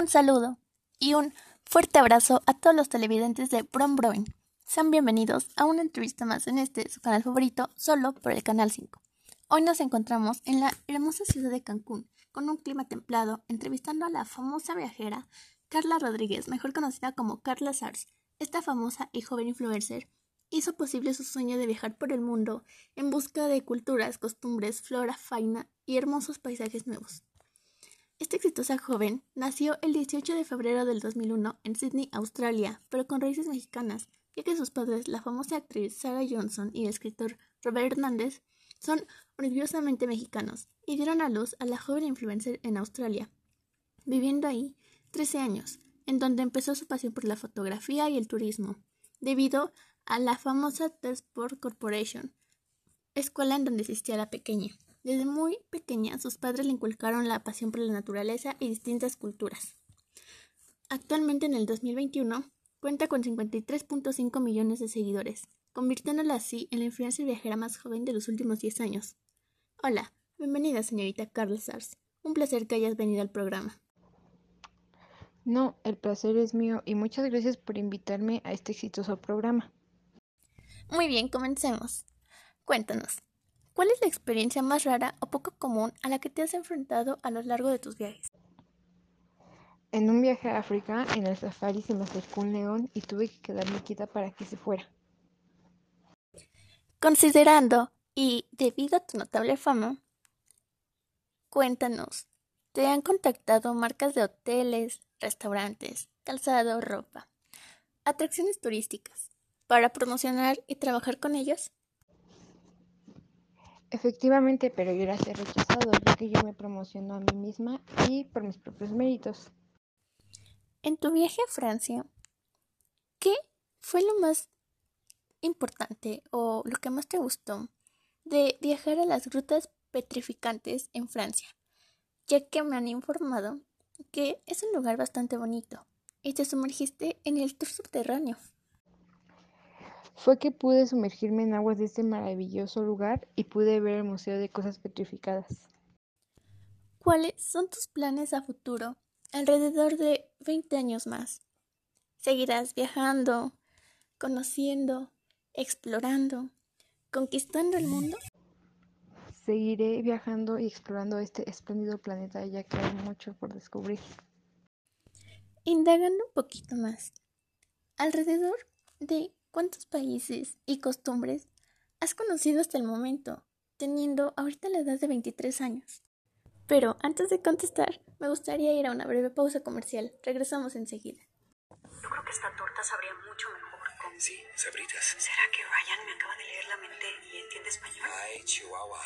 Un saludo y un fuerte abrazo a todos los televidentes de Brom Broin. Sean bienvenidos a una entrevista más en este su canal favorito, solo por el canal 5. Hoy nos encontramos en la hermosa ciudad de Cancún, con un clima templado, entrevistando a la famosa viajera Carla Rodríguez, mejor conocida como Carla Sars. Esta famosa y joven influencer hizo posible su sueño de viajar por el mundo en busca de culturas, costumbres, flora, fauna y hermosos paisajes nuevos. Esta exitosa joven nació el 18 de febrero del 2001 en Sydney, Australia, pero con raíces mexicanas, ya que sus padres, la famosa actriz Sarah Johnson y el escritor Robert Hernández, son orgullosamente mexicanos y dieron a luz a la joven influencer en Australia, viviendo ahí 13 años, en donde empezó su pasión por la fotografía y el turismo, debido a la famosa Sport Corporation, escuela en donde asistía la pequeña. Desde muy pequeña, sus padres le inculcaron la pasión por la naturaleza y distintas culturas. Actualmente, en el 2021, cuenta con 53.5 millones de seguidores, convirtiéndola así en la influencer viajera más joven de los últimos 10 años. Hola, bienvenida señorita Carla Sars. Un placer que hayas venido al programa. No, el placer es mío y muchas gracias por invitarme a este exitoso programa. Muy bien, comencemos. Cuéntanos, ¿Cuál es la experiencia más rara o poco común a la que te has enfrentado a lo largo de tus viajes? En un viaje a África, en el safari se me acercó un león y tuve que quedarme quieta para que se fuera. Considerando y debido a tu notable fama, cuéntanos, ¿te han contactado marcas de hoteles, restaurantes, calzado, ropa, atracciones turísticas para promocionar y trabajar con ellos? Efectivamente, pero yo era ser rechazado, ya que yo me promociono a mí misma y por mis propios méritos. En tu viaje a Francia, ¿qué fue lo más importante o lo que más te gustó de viajar a las grutas petrificantes en Francia? Ya que me han informado que es un lugar bastante bonito y te sumergiste en el tour subterráneo fue que pude sumergirme en aguas de este maravilloso lugar y pude ver el Museo de Cosas Petrificadas. ¿Cuáles son tus planes a futuro alrededor de 20 años más? ¿Seguirás viajando, conociendo, explorando, conquistando el mundo? Seguiré viajando y explorando este espléndido planeta ya que hay mucho por descubrir. Indagando un poquito más, alrededor de ¿Cuántos países y costumbres has conocido hasta el momento, teniendo ahorita la edad de 23 años? Pero antes de contestar, me gustaría ir a una breve pausa comercial. Regresamos enseguida. Yo creo que esta torta sabría mucho mejor con... Sí, sabritas. ¿Será que Ryan me acaba de leer la mente y entiende español? Ay, Chihuahua.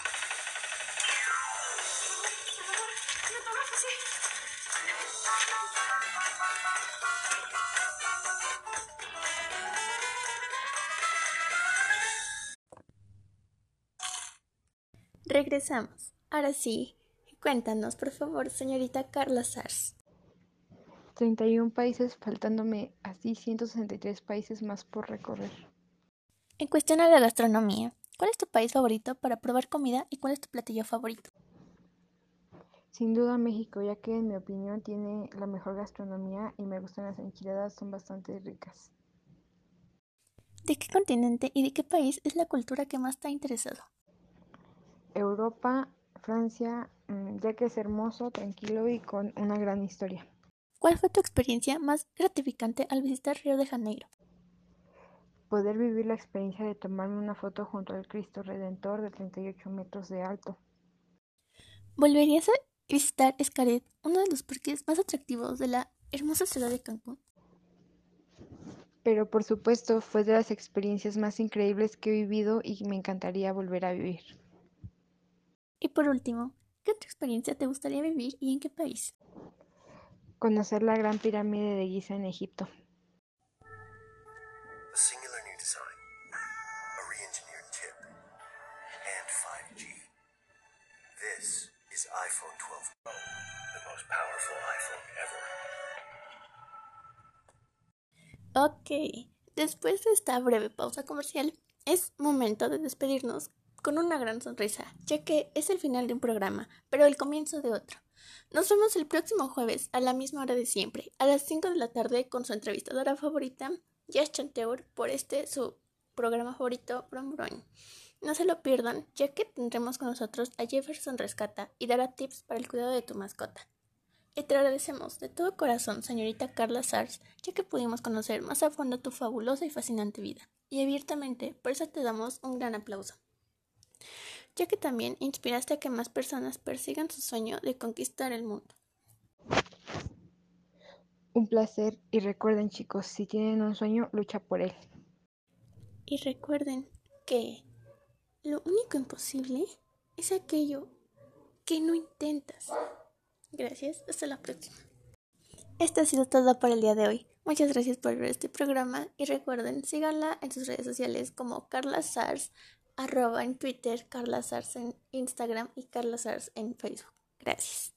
Regresamos. Ahora sí, cuéntanos, por favor, señorita Carla Sars. 31 países, faltándome así 163 países más por recorrer. En cuestión a la gastronomía, ¿cuál es tu país favorito para probar comida y cuál es tu platillo favorito? Sin duda México, ya que en mi opinión tiene la mejor gastronomía y me gustan las enchiladas, son bastante ricas. ¿De qué continente y de qué país es la cultura que más te ha interesado? Europa, Francia, mm, ya que es hermoso, tranquilo y con una gran historia. ¿Cuál fue tu experiencia más gratificante al visitar Río de Janeiro? Poder vivir la experiencia de tomarme una foto junto al Cristo Redentor de 38 metros de alto. ¿Volverías a visitar Escaret, uno de los parques más atractivos de la hermosa ciudad de Cancún? Pero por supuesto fue de las experiencias más increíbles que he vivido y me encantaría volver a vivir. Y por último, ¿qué otra experiencia te gustaría vivir y en qué país? Conocer la Gran Pirámide de Giza en Egipto. A singular new design, a re-engineered chip, and 5G. This is iPhone 12 Pro, the most powerful iPhone ever. Ok, después de esta breve pausa comercial, es momento de despedirnos con una gran sonrisa, ya que es el final de un programa, pero el comienzo de otro. Nos vemos el próximo jueves a la misma hora de siempre, a las 5 de la tarde, con su entrevistadora favorita, Jess Chanteur, por este su programa favorito, Brom Brom. No se lo pierdan, ya que tendremos con nosotros a Jefferson Rescata y dará tips para el cuidado de tu mascota. Y te agradecemos de todo corazón, señorita Carla Sars, ya que pudimos conocer más a fondo tu fabulosa y fascinante vida. Y abiertamente, por eso te damos un gran aplauso. Ya que también inspiraste a que más personas persigan su sueño de conquistar el mundo. Un placer y recuerden chicos, si tienen un sueño, lucha por él. Y recuerden que lo único imposible es aquello que no intentas. Gracias, hasta la próxima. Esto ha sido todo por el día de hoy. Muchas gracias por ver este programa y recuerden, síganla en sus redes sociales como Carla Sars, arroba en Twitter, Carla Sars en Instagram y Carla Sars en Facebook. Gracias.